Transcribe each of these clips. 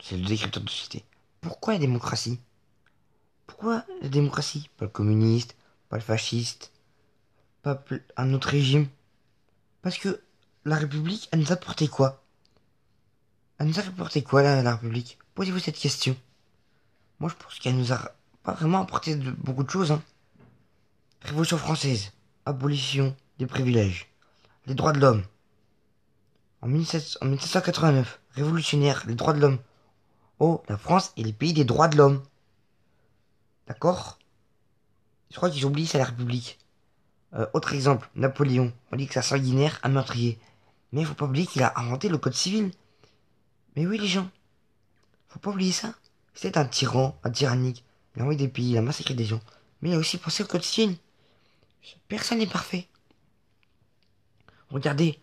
C'est le décrypteur de société. Pourquoi la démocratie? Pourquoi la démocratie? Pas le communiste, pas le fasciste, pas un autre régime. Parce que la République, elle nous a apporté quoi? Elle nous a apporté quoi, la, République? Posez-vous cette question. Moi, je pense qu'elle nous a pas vraiment apporté beaucoup de choses. Hein. Révolution française, abolition des privilèges, les droits de l'homme. En, 1789, révolutionnaire, les droits de l'homme. Oh, la France est le pays des droits de l'homme. D'accord? Je crois qu'ils oublient, c'est la République. Euh, autre exemple, Napoléon. On dit que c'est un sanguinaire, un meurtrier. Mais il faut pas oublier qu'il a inventé le code civil. Mais oui, les gens. Faut pas oublier ça. C'était un tyran, un tyrannique. Il a envoyé des pays, il a massacré des gens. Mais il a aussi pensé au code civil. Personne n'est parfait. Regardez,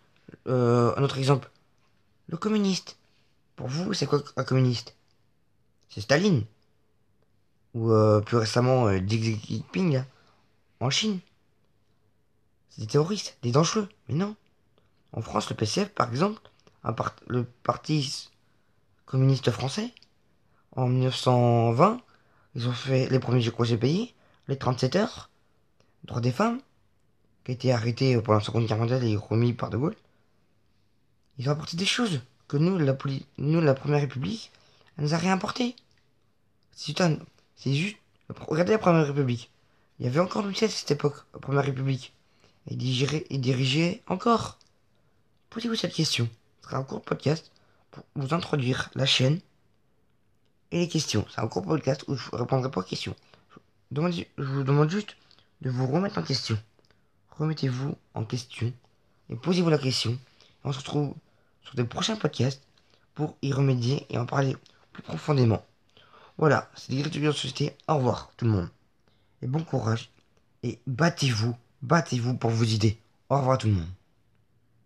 euh, un autre exemple. Le communiste. Pour vous, c'est quoi un communiste? C'est Staline? Ou euh, plus récemment, euh, Xi Jinping, en Chine? C'est des terroristes, des dangereux. Mais non. En France, le PCF, par exemple, le parti communiste français, en 1920, ils ont fait les premiers congés payés, les 37 heures, droit des femmes, qui a été arrêté pendant la Seconde Guerre mondiale et remis par De Gaulle. Ils ont apporté des choses que nous, la, nous, la Première République, elle nous a rien apporté. C'est juste, regardez la Première République. Il y avait encore Louis XVI à cette époque, la Première République. Et dirigeait, et dirigeait encore. Posez-vous cette question. Ce sera un court podcast pour vous introduire la chaîne et les questions. C'est un court podcast où je ne répondrai pas aux questions. Je vous demande juste de vous remettre en question. Remettez-vous en question et posez-vous la question. on se retrouve sur des prochains podcasts pour y remédier et en parler plus profondément. Voilà, c'est l'écriture de société. Au revoir tout le monde. Et bon courage. Et battez-vous, battez-vous pour vos idées. Au revoir tout le monde.